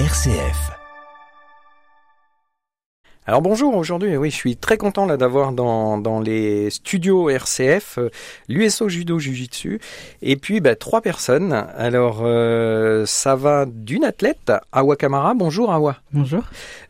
RCF. Alors bonjour, aujourd'hui, oui, je suis très content là d'avoir dans, dans les studios RCF euh, l'USO Judo Jiu-Jitsu et puis bah, trois personnes. Alors euh, ça va d'une athlète, Awa Kamara, bonjour Awa. Bonjour.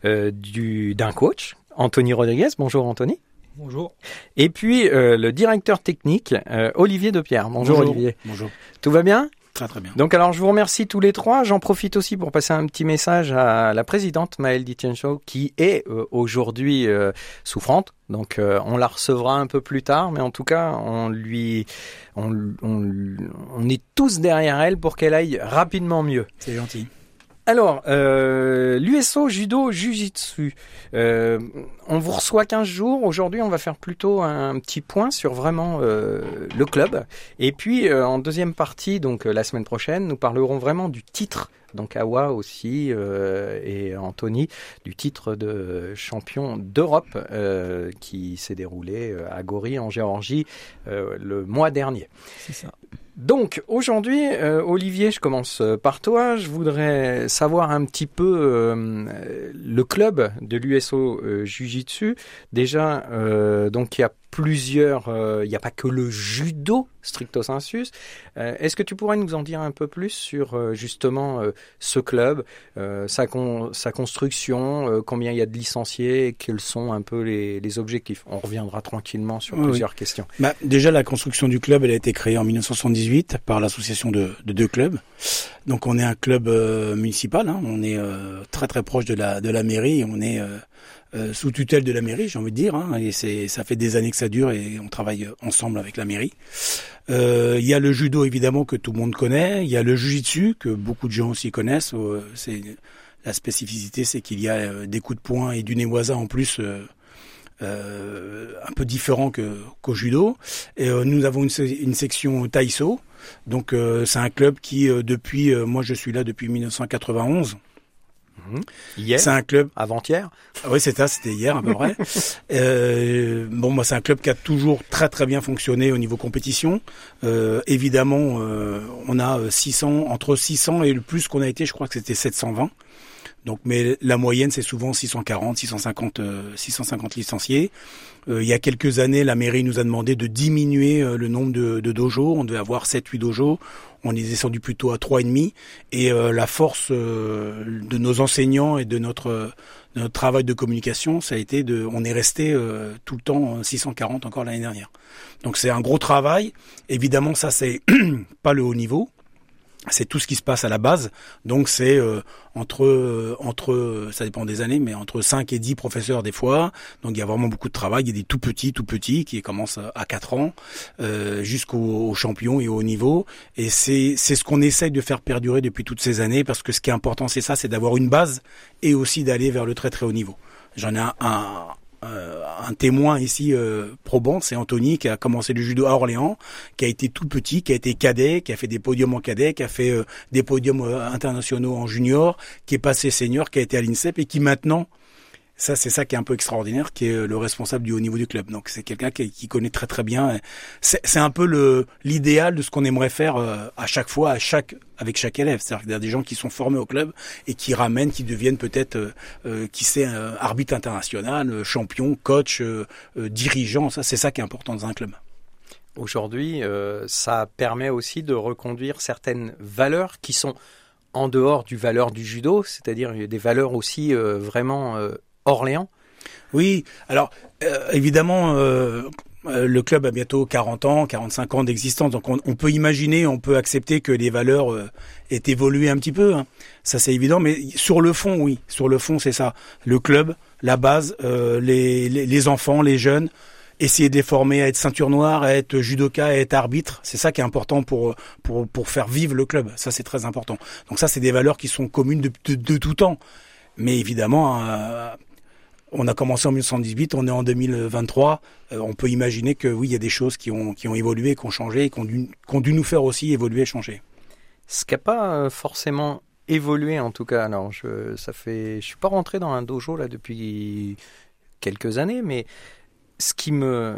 Euh, du d'un coach, Anthony Rodriguez, bonjour Anthony. Bonjour. Et puis euh, le directeur technique, euh, Olivier Depierre. Bonjour, Bonjour. Olivier. Bonjour. Tout va bien? Très très bien. Donc alors je vous remercie tous les trois. J'en profite aussi pour passer un petit message à la présidente Maëlle Ditiencho qui est euh, aujourd'hui euh, souffrante. Donc euh, on la recevra un peu plus tard, mais en tout cas on lui, on, on, on est tous derrière elle pour qu'elle aille rapidement mieux. C'est gentil. Alors, euh, l'USO Judo Jiu-Jitsu, euh, on vous reçoit 15 jours. Aujourd'hui, on va faire plutôt un petit point sur vraiment euh, le club. Et puis, euh, en deuxième partie, donc euh, la semaine prochaine, nous parlerons vraiment du titre. Donc Awa aussi euh, et Anthony du titre de champion d'Europe euh, qui s'est déroulé euh, à Gori en Géorgie euh, le mois dernier. C'est ça. Donc aujourd'hui, euh, Olivier, je commence euh, par toi. Je voudrais savoir un petit peu euh, le club de l'USO euh, Jiu-Jitsu. Déjà, euh, donc il y a plusieurs, euh, il n'y a pas que le judo stricto sensus. Euh, Est-ce que tu pourrais nous en dire un peu plus sur euh, justement ce club, sa, con- sa construction, combien il y a de licenciés, et quels sont un peu les, les objectifs? On reviendra tranquillement sur Oui, plusieurs questions. Bah, déjà, la construction du club, elle a été créée en 1978 par l'association de, de deux clubs. Donc, on est un club euh, municipal. hein. On est euh, très très proche de la de la mairie. On est euh, euh, sous tutelle de la mairie, j'ai envie de dire. hein. Et c'est ça fait des années que ça dure et on travaille ensemble avec la mairie. Euh, Il y a le judo évidemment que tout le monde connaît. Il y a le jujitsu que beaucoup de gens aussi connaissent. Euh, c'est la spécificité, c'est qu'il y a euh, des coups de poing et du névoisa en plus. un peu différent que qu'au judo. Et nous avons une, une section Taïso. Donc c'est un club qui depuis moi je suis là depuis 1991. Hier, C'est un club avant-hier. ah oui, ça, c'était hier à peu près. Euh, bon, moi, c'est un club qui a toujours très très bien fonctionné au niveau compétition. Euh, évidemment, euh, on a euh, 600 entre 600 et le plus qu'on a été, je crois que c'était 720. Donc, mais la moyenne, c'est souvent 640, 650, euh, 650 licenciés. Euh, il y a quelques années, la mairie nous a demandé de diminuer euh, le nombre de, de dojos. On devait avoir 7-8 dojos. On est descendu plutôt à trois et demi. Et euh, la force euh, de nos enseignants et de notre de notre travail de communication, ça a été de, on est resté euh, tout le temps euh, 640 encore l'année dernière. Donc c'est un gros travail. Évidemment, ça c'est pas le haut niveau. C'est tout ce qui se passe à la base. Donc c'est euh, entre euh, entre ça dépend des années, mais entre 5 et 10 professeurs des fois. Donc il y a vraiment beaucoup de travail. Il y a des tout petits, tout petits qui commencent à 4 ans euh, jusqu'aux aux champions et au haut niveau. Et c'est c'est ce qu'on essaye de faire perdurer depuis toutes ces années parce que ce qui est important c'est ça, c'est d'avoir une base et aussi d'aller vers le très très haut niveau. J'en ai un, euh, un témoin ici euh, probant, c'est Anthony qui a commencé le judo à Orléans, qui a été tout petit, qui a été cadet, qui a fait des podiums en cadet, qui a fait euh, des podiums internationaux en junior, qui est passé senior, qui a été à l'INSEP et qui maintenant ça, c'est ça qui est un peu extraordinaire, qui est le responsable du haut niveau du club. Donc, c'est quelqu'un qui, connaît très très bien. C'est un peu l'idéal de ce qu'on aimerait faire euh, à chaque fois, à chaque avec chaque élève. C'est-à-dire qu'il y a des gens qui sont formés au club et qui ramènent, qui deviennent peut-être, euh, euh, qui sait, arbitre international, champion, coach, euh, dirigeant. Ça, c'est ça qui est important dans un club. Aujourd'hui, ça permet aussi de reconduire certaines valeurs qui sont en dehors du valeur du judo, c'est-à-dire des valeurs aussi vraiment Orléans? Oui, alors euh, évidemment, euh, euh, le club a bientôt 40 ans, 45 ans d'existence, donc on, on peut imaginer, on peut accepter que les valeurs euh, aient évolué un petit peu. hein. Ça c'est évident, mais sur le fond, oui, sur le fond, c'est ça. Le club, la base, euh, les, les, les enfants, les jeunes, essayer de les former à être ceinture noire, à être judoka, à être arbitre, c'est ça qui est important pour pour pour faire vivre le club. Ça c'est très important. Donc ça c'est des valeurs qui sont communes de, de, de tout temps. Mais évidemment, euh, on a commencé en 1918, on est en 2023. euh, on peut imaginer que oui, il y a des choses qui ont qui ont évolué, qui ont changé, qui ont dû, qui ont dû nous faire aussi évoluer, et changer. Ce qui n'a pas euh, forcément évolué en tout cas. Alors, je, ça fait, je suis pas rentré dans un dojo là depuis quelques années, mais ce qui me,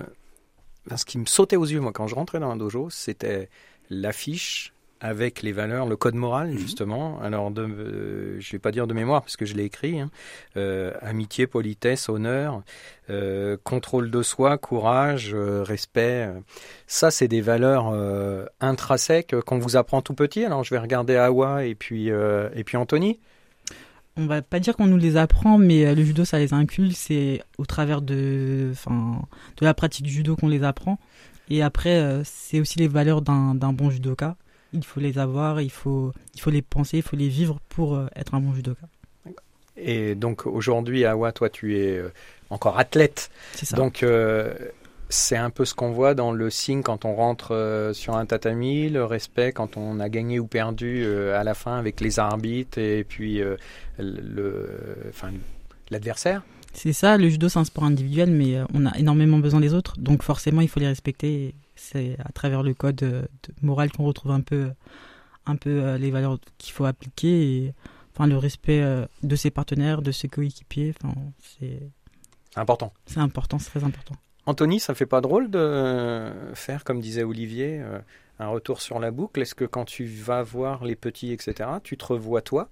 ce qui me sautait aux yeux moi quand je rentrais dans un dojo, c'était l'affiche avec les valeurs, le code moral Mhm. justement. Alors, de, euh, je vais pas dire de mémoire parce que je l'ai écrit. hein. Euh, amitié, politesse, honneur, euh, contrôle de soi, courage, euh, respect. Ça, c'est des valeurs euh, intrinsèques qu'on vous apprend tout petit. Alors, je vais regarder Awa et puis euh, et puis Anthony. On va pas dire qu'on nous les apprend, mais le judo, ça les inculque. C'est au travers de, enfin, de la pratique du judo qu'on les apprend. Et après, c'est aussi les valeurs d'un d'un bon judoka. Il faut les avoir, il faut, il faut les penser, il faut les vivre pour euh, être un bon judoka. Et donc aujourd'hui, Awa, toi, tu es euh, encore athlète. C'est ça. Donc, euh, c'est un peu ce qu'on voit dans le signe quand on rentre euh, sur un tatami, le respect quand on a gagné ou perdu euh, à la fin avec les arbitres et puis le, enfin, l'adversaire. C'est ça, le judo c'est un sport individuel, mais on a énormément besoin des autres, donc forcément il faut les respecter. et C'est à travers le code euh, de moral qu'on retrouve un peu, un peu euh, les valeurs qu'il faut appliquer, et enfin le respect euh, de ses partenaires, de ses coéquipiers. Enfin, c'est important. c'est important, c'est très important. Anthony, ça fait pas drôle de euh, faire, comme disait Olivier, euh, un retour sur la boucle? Est-ce que quand tu vas voir les petits, etc., tu te revois toi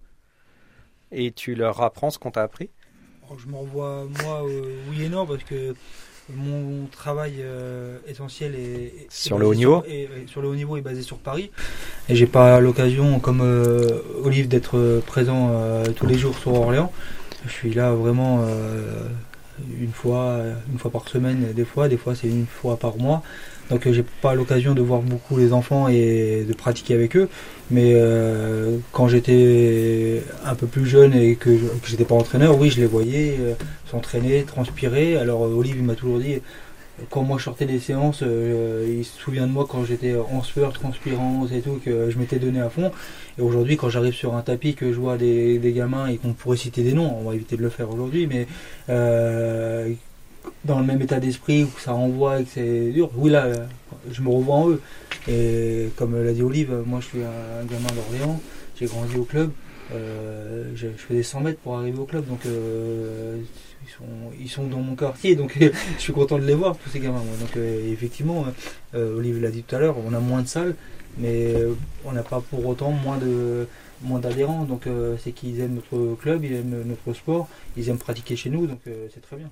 et tu leur apprends ce qu'on t'a appris? Alors, Je m'en revois, moi, euh, oui et non, parce que mon travail euh, essentiel est, est Sur le haut niveau est- est- Sur le haut niveau est basé sur Paris. Et j'ai pas l'occasion, comme euh, Olive, d'être présent euh, tous les jours sur Orléans. Je suis là vraiment euh, une fois, une fois par semaine, des fois, des fois c'est une fois par mois. Donc euh, j'ai pas l'occasion de voir beaucoup les enfants et de pratiquer avec eux. Mais euh, quand j'étais un peu plus jeune et que, que j'étais pas entraîneur, oui, je les voyais euh, s'entraîner, transpirer. Alors Olive il m'a toujours dit, quand moi je sortais des séances, il se souvient de moi quand j'étais en sueur, transpirant et tout, que je m'étais donné à fond. Et aujourd'hui, quand j'arrive sur un tapis, que je vois des, des gamins et qu'on pourrait citer des noms, on va éviter de le faire aujourd'hui, mais dans le même état d'esprit où ça envoie et que c'est dur, oui là, je me revois en eux. Et comme l'a dit Olive, moi je suis un gamin d'Orléans, j'ai grandi au club, euh, je, faisais 100 mètres pour arriver au club, donc euh, ils, sont, dans mon quartier, donc je suis content de les voir, tous ces gamins. Donc euh, effectivement, euh, Olive l'a dit tout à l'heure, on a moins de salles, mais on n'a pas pour autant moins de moins d'adhérents, donc c'est qu'ils aiment notre club, ils aiment notre sport, ils aiment pratiquer chez nous, donc c'est très bien.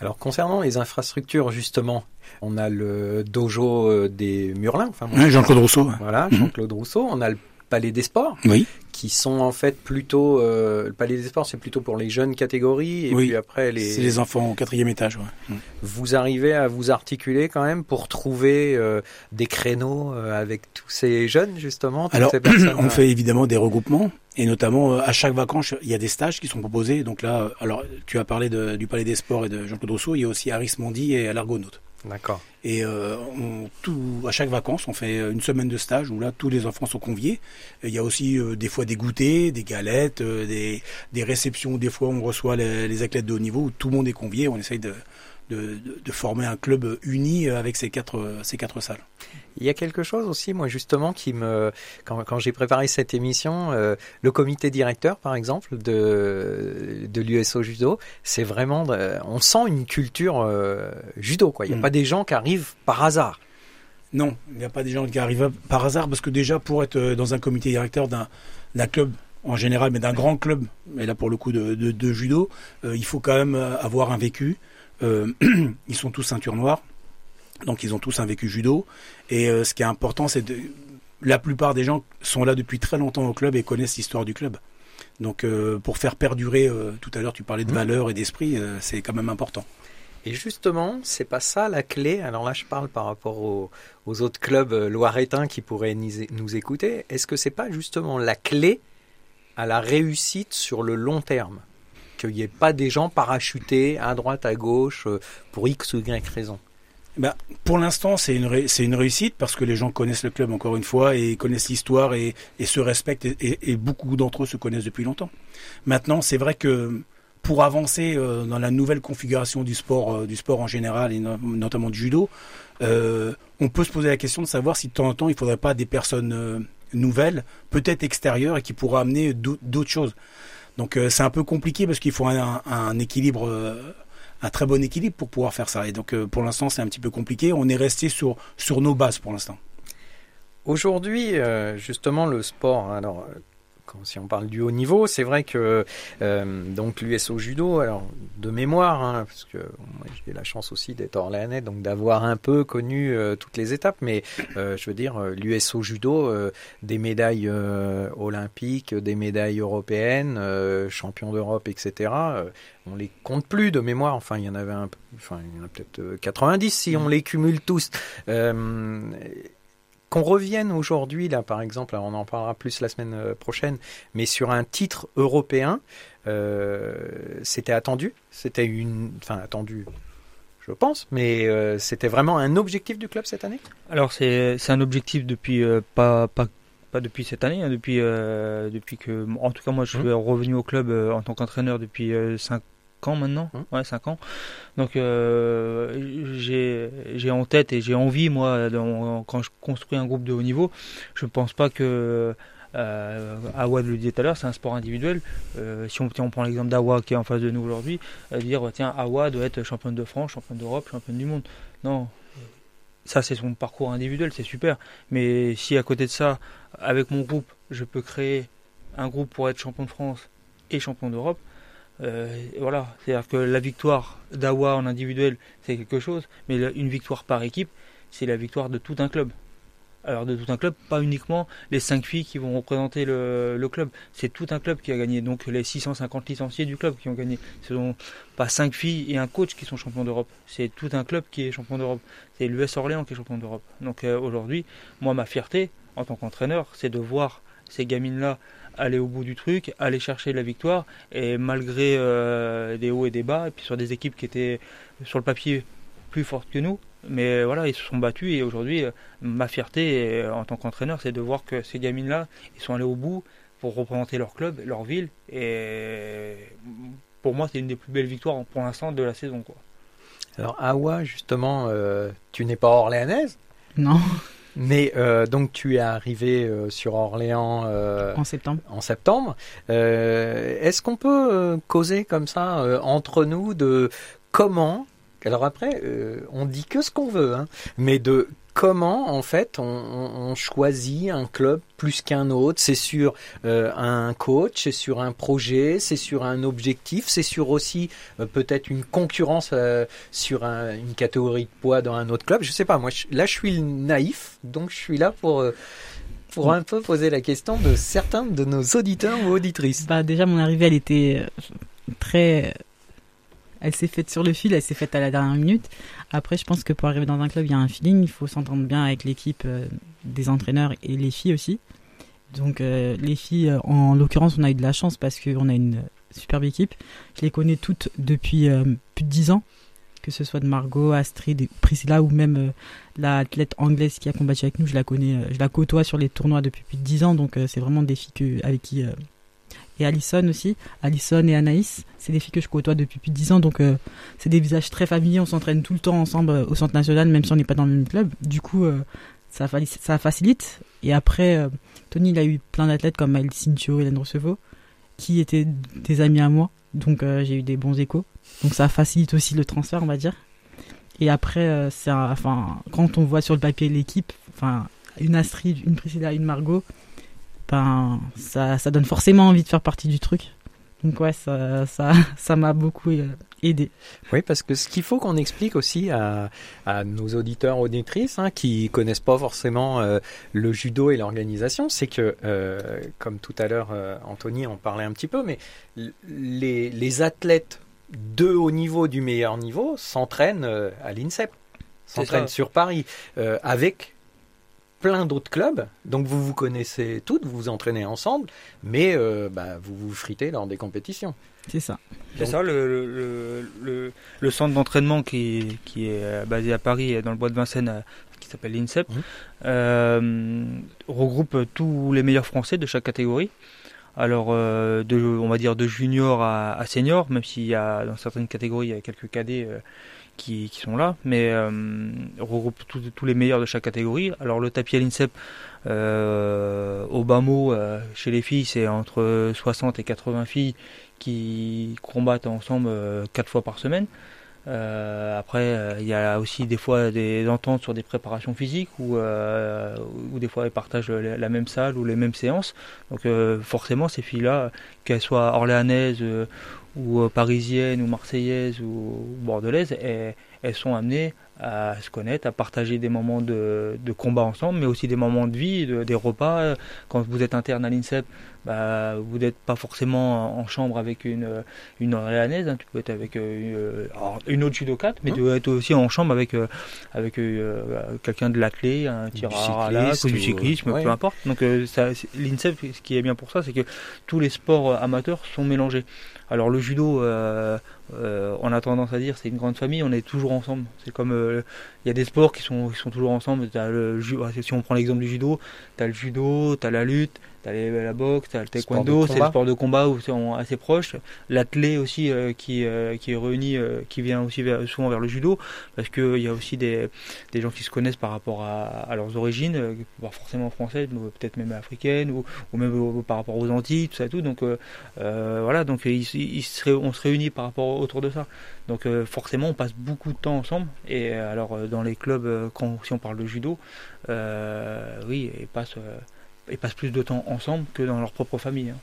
Alors concernant les infrastructures justement, on a le dojo euh, des Murlins, enfin moi, Ouais, Jean-Claude Rousseau. voilà, Mhm. Jean-Claude Rousseau, on a le Palais des Sports Oui. qui sont en fait plutôt euh, le Palais des Sports c'est plutôt pour les jeunes catégories et Oui. puis après les, C'est les enfants au quatrième étage. Ouais. vous arrivez à vous articuler quand même pour trouver euh, des créneaux euh, avec tous ces jeunes justement Alors, ces on fait évidemment des regroupements et notamment à chaque vacances, il y a des stages qui sont proposés. Donc là, alors tu as parlé de- du Palais des Sports et de Jean-Claude Rousseau, il y a aussi Aris Mondi et l'Argonaute. D'accord. Et euh, on, tout, à chaque vacances, on fait une semaine de stage où là, tous les enfants sont conviés. Il y a aussi euh, des fois des goûters, des galettes, euh, des, des réceptions. Des fois, on reçoit les, les athlètes de haut niveau où tout le monde est convié. On essaye de, de, de- de former un club uni avec ces quatre, ces quatre salles. Il y a quelque chose aussi, moi justement, qui me, quand, quand j'ai préparé cette émission, euh, le comité directeur, par exemple, de, de l'USO Judo, c'est vraiment, on sent une culture euh, judo, quoi. Il n'y a Mm. pas des gens qui arrivent par hasard. Non, il n'y a pas des gens qui arrivent par hasard parce que déjà pour être euh, dans un comité directeur d'un club en général, mais d'un grand club, mais là pour le coup de, de, de judo, euh, il faut quand même euh, avoir un vécu. Euh, ils sont tous ceinture noire, donc ils ont tous un vécu judo. Et euh, ce qui est important, c'est de la plupart des gens sont là depuis très longtemps au club et connaissent l'histoire du club. Donc euh, pour faire perdurer, euh, tout à l'heure tu parlais de Mhm. valeurs et d'esprit, euh, c'est quand même important. Et justement, c'est pas ça la clé? Alors là, je parle par rapport aux, aux autres clubs loiretains qui pourraient nous, nous écouter. Est-ce que c'est pas justement la clé à la réussite sur le long terme? Qu'il n'y ait pas des gens parachutés à droite, à gauche, euh, pour X ou Y raison. Ben, pour l'instant, c'est une, ré- une réussite parce que les gens connaissent le club encore une fois et connaissent l'histoire et, se respectent et, beaucoup d'entre eux se connaissent depuis longtemps. Maintenant, c'est vrai que pour avancer euh, dans la nouvelle configuration du sport, euh, du sport en général et no- notamment du judo, on peut se poser la question de savoir si de temps en temps il faudrait pas des personnes nouvelles, peut-être extérieures et qui pourraient amener d'au- d'autres choses. Donc euh, c'est un peu compliqué parce qu'il faut un, équilibre. euh, un très bon équilibre pour pouvoir faire ça. Et donc, euh, pour l'instant, c'est un petit peu compliqué. On est resté sur, sur nos bases pour l'instant. Aujourd'hui, justement, le sport, alors si on parle du haut niveau, c'est vrai que euh, donc l'USO judo, alors de mémoire, hein, parce que j'ai la chance aussi d'être orléanais, donc d'avoir un peu connu euh, toutes les étapes, mais euh, je veux dire l'USO judo, des médailles olympiques, des médailles européennes, champion d'Europe, etc. on les compte plus de mémoire. Enfin, il y en avait un, enfin il y en a peut-être 90 si on les cumule tous qu'on revienne aujourd'hui, là par exemple, on en parlera plus la semaine euh, prochaine, mais sur un titre européen, euh, c'était attendu, c'était une, enfin attendu, je pense, mais euh, c'était vraiment un objectif du club cette année? Alors c'est un objectif depuis pas pas pas depuis cette année, hein, depuis depuis que, en tout cas moi je mmh. suis revenu au club en tant qu'entraîneur depuis 5 ans maintenant, hum. ouais, 5 ans. Donc euh, j'ai en tête et j'ai envie, moi, quand je construis un groupe de haut niveau, je ne pense pas que euh, Awa le disait tout à l'heure, c'est un sport individuel. Euh, si on, on prend l'exemple d'Awa qui est en face de nous aujourd'hui, euh, dire tiens, Awa doit être championne de France, championne d'Europe, championne du monde. Non, ça c'est son parcours individuel, c'est super. Mais si à côté de ça, avec mon groupe, je peux créer un groupe pour être champion de France et champion d'Europe, euh, voilà, c'est-à-dire que la victoire d'Awa en individuel, c'est quelque chose, mais une victoire par équipe, c'est la victoire de tout un club. Alors de tout un club, pas uniquement les cinq filles qui vont représenter le, club, c'est tout un club qui a gagné. Donc les 650 licenciés du club qui ont gagné. Ce sont pas cinq filles et un coach qui sont champions d'Europe. C'est tout un club qui est champion d'Europe. C'est l'US Orléans qui est champion d'Europe. Donc euh, aujourd'hui, moi ma fierté en tant qu'entraîneur, c'est de voir ces gamines-là aller au bout du truc, aller chercher la victoire, et malgré euh, des hauts et des bas, et puis sur des équipes qui étaient sur le papier plus fortes que nous, mais voilà, ils se sont battus, et aujourd'hui, euh, ma fierté en tant qu'entraîneur, c'est de voir que ces gamines-là, ils sont allés au bout pour représenter leur club, leur ville, et pour moi, c'est une des plus belles victoires pour l'instant de la saison. Quoi. Alors, Awa, justement, euh, tu n'es pas orléanaise? Non. Mais euh, donc tu es arrivé euh, sur Orléans euh, en septembre. En septembre. Est-ce qu'on peut causer comme ça entre nous de comment alors après, on dit que ce qu'on veut, hein, mais de comment en fait on, choisit un club plus qu'un autre? C'est sur euh, un coach, c'est sur un projet, c'est sur un objectif, c'est sur aussi euh, peut-être une concurrence euh, sur une catégorie de poids dans un autre club? Je sais pas. Moi, là, je suis naïf, donc je suis là pour pour un peu poser la question de certains de nos auditeurs ou auditrices. Bah déjà, mon arrivée, elle était très elle s'est faite sur le fil, elle s'est faite à la dernière minute. Après, je pense que pour arriver dans un club, il y a un feeling, il faut s'entendre bien avec l'équipe euh, des entraîneurs et les filles aussi. Donc euh, les filles, euh, en l'occurrence, on a eu de la chance parce qu'on a une superbe équipe. Je les connais toutes depuis plus de 10 ans, que ce soit de Margot, Astrid, Priscilla ou même l'athlète anglaise qui a combattu avec nous. Je la connais, je la côtoie sur les tournois depuis plus de 10 ans, donc c'est vraiment des filles avec qui et Alison aussi. Alison et Anaïs, c'est des filles que je côtoie depuis plus de 10 ans, donc euh, c'est des visages très familiers. On s'entraîne tout le temps ensemble euh, au centre national, même si on n'est pas dans le même club. Du coup, euh, ça, facilite. Et après, Tony, il a eu plein d'athlètes comme Maël Cincio, Hélène Rousseveau, qui étaient des amis à moi. Donc j'ai eu des bons échos. Donc ça facilite aussi le transfert, on va dire. Et après, c'est enfin, quand on voit sur le papier l'équipe, enfin, une Astrid, une Priscilla, une Margot, ben, ça, ça donne forcément envie de faire partie du truc. Donc ouais, ça, ça, ça m'a beaucoup euh, aidé. Oui, parce que ce qu'il faut qu'on explique aussi à, à, nos auditeurs auditrices hein, qui connaissent pas forcément euh, le judo et l'organisation, c'est que, euh, comme tout à l'heure Anthony en parlait un petit peu, mais les, les athlètes de haut niveau du meilleur niveau s'entraînent à l'INSEP, s'entraînent sur Paris avec plein d'autres clubs, donc vous vous connaissez toutes, vous vous entraînez ensemble, mais euh, bah, vous vous fritez lors des compétitions. C'est ça. C'est ça, le, le, le, centre d'entraînement qui, qui est euh, basé à Paris, dans le bois de Vincennes, euh, qui s'appelle l'INSEP, regroupe tous les meilleurs Français de chaque catégorie. Alors, de, on va dire de junior à, à senior, même s'il y a dans certaines catégories, il y a quelques cadets qui, sont là, mais euh, regroupe tous les meilleurs de chaque catégorie. Alors le tapis à l'INSEP, euh, au bas mot, euh, chez les filles, c'est entre 60 et 80 filles qui combattent ensemble quatre fois par semaine. Euh, après, euh, il y a aussi des fois des ententes sur des préparations physiques ou euh, des fois ils partagent la, même salle ou les mêmes séances. Donc forcément, ces filles-là, qu'elles soient orléanaises ou parisiennes ou marseillaises ou bordelaises, elles, elles sont amenées à se connaître, à partager des moments de, de combat ensemble, mais aussi des moments de vie, de- des repas. Quand vous êtes interne à l'INSEP, bah, vous n'êtes pas forcément en chambre avec une, une orléanaise, hein. tu peux être avec euh, une autre judokate, mais Mmh. tu peux être aussi en chambre avec, euh, avec euh, quelqu'un de l'athlé, un tireur à l'arc, ou du cyclisme, ouais. peu importe. Donc l'INSEP, ce qui est bien pour ça, c'est que tous les sports amateurs sont mélangés. Alors le judo, on a tendance à dire c'est une grande famille, on est toujours ensemble. C'est comme euh, il y a des sports qui sont, qui sont toujours ensemble. Si on prend l'exemple du judo, tu as le judo, tu as la lutte, tu as la boxe, tu as le taekwondo, c'est le sport de combat où sont assez proches. L'athlé aussi euh, qui, euh, qui est réuni, euh, qui vient aussi vers- souvent vers le judo, parce qu'il y a aussi des, des gens qui se connaissent par rapport à, à leurs origines, pas forcément françaises, mais peut-être même africaines, ou, ou même par rapport aux Antilles, tout ça et tout. Donc voilà, donc se on se réunit par rapport autour de ça. Donc forcément, on passe beaucoup de temps ensemble. Et alors dans les clubs, quand si on parle de judo, oui, ils passent, ils passent plus de temps ensemble que dans leur propre famille. hein.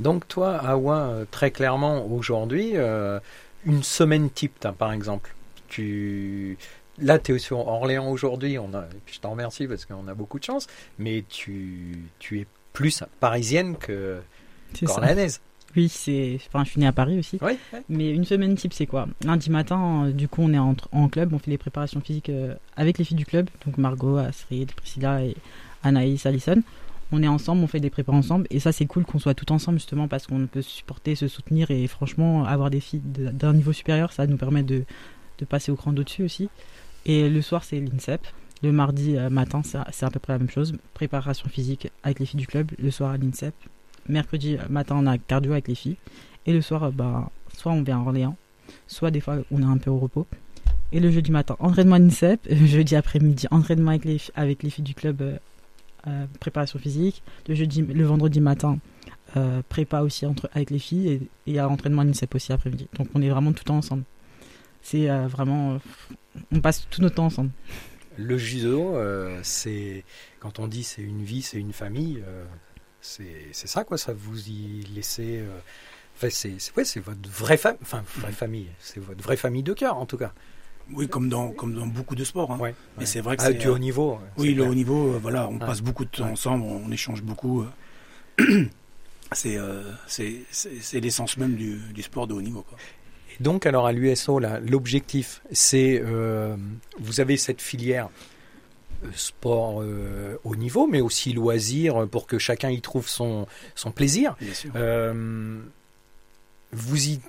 Donc toi, Awa, euh, très clairement, aujourd'hui, euh, une semaine type, par exemple. Tu... Là, tu es sur Orléans aujourd'hui, on a... et puis je t'en remercie parce qu'on a beaucoup de chance, mais tu, tu es plus parisienne que C'est ça. orléanaise. Oui, c'est. Enfin, je suis née à Paris aussi. Oui, Mais une semaine type, c'est quoi? Lundi matin, euh, du coup, on est en, en club, on fait les préparations physiques euh, avec les filles du club, donc Margot, Astrid, Priscilla et Anaïs, Alison. On est ensemble, on fait des prépas ensemble, et ça, c'est cool qu'on soit tout ensemble justement parce qu'on peut supporter, se soutenir, et franchement, avoir des filles d'un niveau supérieur, ça nous permet de, de passer au cran d'au-dessus aussi. Et le soir, c'est l'INSEP. Le mardi euh, matin, c'est à peu près la même chose. Préparation physique avec les filles du club, le soir à l'INSEP. Mercredi euh, matin, on a cardio avec les filles. Et le soir, euh, bah, soit on vient à Orléans, soit des fois on est un peu au repos. Et le jeudi matin, entraînement à l'INSEP. Jeudi après-midi, entraînement avec les, avec les filles du club, euh, préparation physique. Le, jeudi, le vendredi matin, euh, prépa aussi entre, avec les filles. Et, et à l'entraînement à l'INSEP aussi après-midi. Donc on est vraiment tout le temps ensemble. C'est euh, vraiment. on passe tout notre temps ensemble. Le judo, c'est quand on dit c'est une vie, c'est une famille, c'est ça quoi. Ça vous y laissez. enfin, c'est ouais, c'est votre vraie. Enfin, vraie famille. C'est votre vraie famille de cœur en tout cas. Oui, comme dans, comme dans beaucoup de sports. hein. Ouais. Mais ouais. c'est vrai que Ah, du haut niveau. c'est Oui, le clair. haut niveau, euh, voilà, on passe beaucoup de temps Ouais. ensemble, on échange beaucoup. euh. c'est euh, c'est l'essence même du, du sport de haut niveau. Quoi. Et donc, alors à l'USO, l'objectif, c'est euh, vous avez cette filière euh, sport euh, haut niveau, mais aussi loisir pour que chacun y trouve son, son plaisir. Bien sûr. Euh, vous y,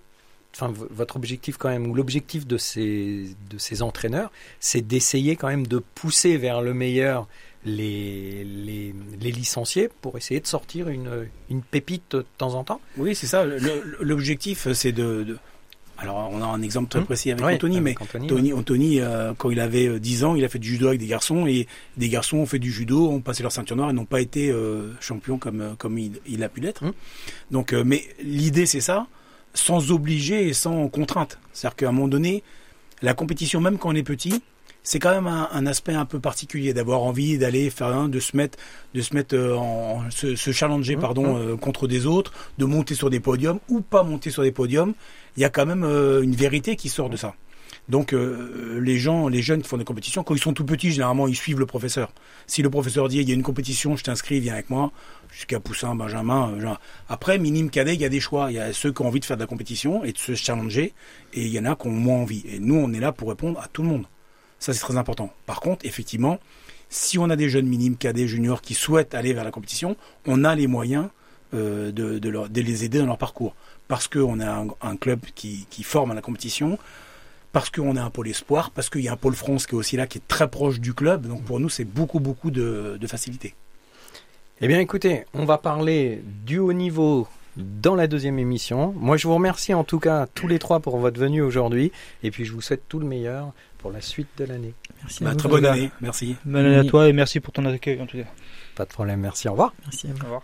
enfin, votre objectif quand même, ou l'objectif de ces, de ces entraîneurs, c'est d'essayer quand même de pousser vers le meilleur les, les, les licenciés pour essayer de sortir une, une pépite de temps en temps. Oui, c'est ça. L'objectif, c'est de, de- Alors, on a un exemple très Hum. précis avec Anthony, mais Anthony, Anthony euh, quand il avait euh, 10 ans, il a fait du judo avec des garçons et des garçons ont fait du judo, ont passé leur ceinture noire et n'ont pas été euh, champions comme euh, comme il, il a pu l'être. Mhm. Donc, euh, mais l'idée c'est ça, sans obliger et sans contrainte. C'est-à-dire qu'à un moment donné, la compétition, même quand on est petit, c'est quand même un, un aspect un peu particulier d'avoir envie d'aller faire un, de se mettre, de se mettre euh, en, se, se challenger Mhm. pardon euh, contre des autres, de monter sur des podiums ou pas monter sur des podiums. Il y a quand même euh, une vérité qui sort de ça. Donc euh, les gens, les jeunes qui font des compétitions, quand ils sont tout petits, généralement ils suivent le professeur. Si le professeur dit il y a une compétition, je t'inscris, viens avec moi, jusqu'à Poussin, Benjamin. euh, genre. Après minime cadet, il y a des choix. Il y a ceux qui ont envie de faire de la compétition et de se challenger, et il y en a qui ont moins envie. Et nous, on est là pour répondre à tout le monde. Ça c'est très important. Par contre, effectivement, si on a des jeunes minimes, cadets, juniors qui souhaitent aller vers la compétition, on a les moyens euh, de, les aider dans leur parcours. Parce qu'on a un, club qui, qui forme à la compétition, parce qu'on a un pôle espoir, parce qu'il y a un pôle France qui est aussi là, qui est très proche du club. Donc pour nous, c'est beaucoup, beaucoup de, de facilité. Eh bien, écoutez, on va parler du haut niveau dans la deuxième émission. Moi, je vous remercie en tout cas tous les trois pour votre venue aujourd'hui, et puis je vous souhaite tout le meilleur pour la suite de l'année. Merci à Bah, vous. très bonne année. Merci. Bonne année à toi et merci pour ton accueil en tout cas. Pas de problème, merci, au revoir. Merci à vous. Au revoir.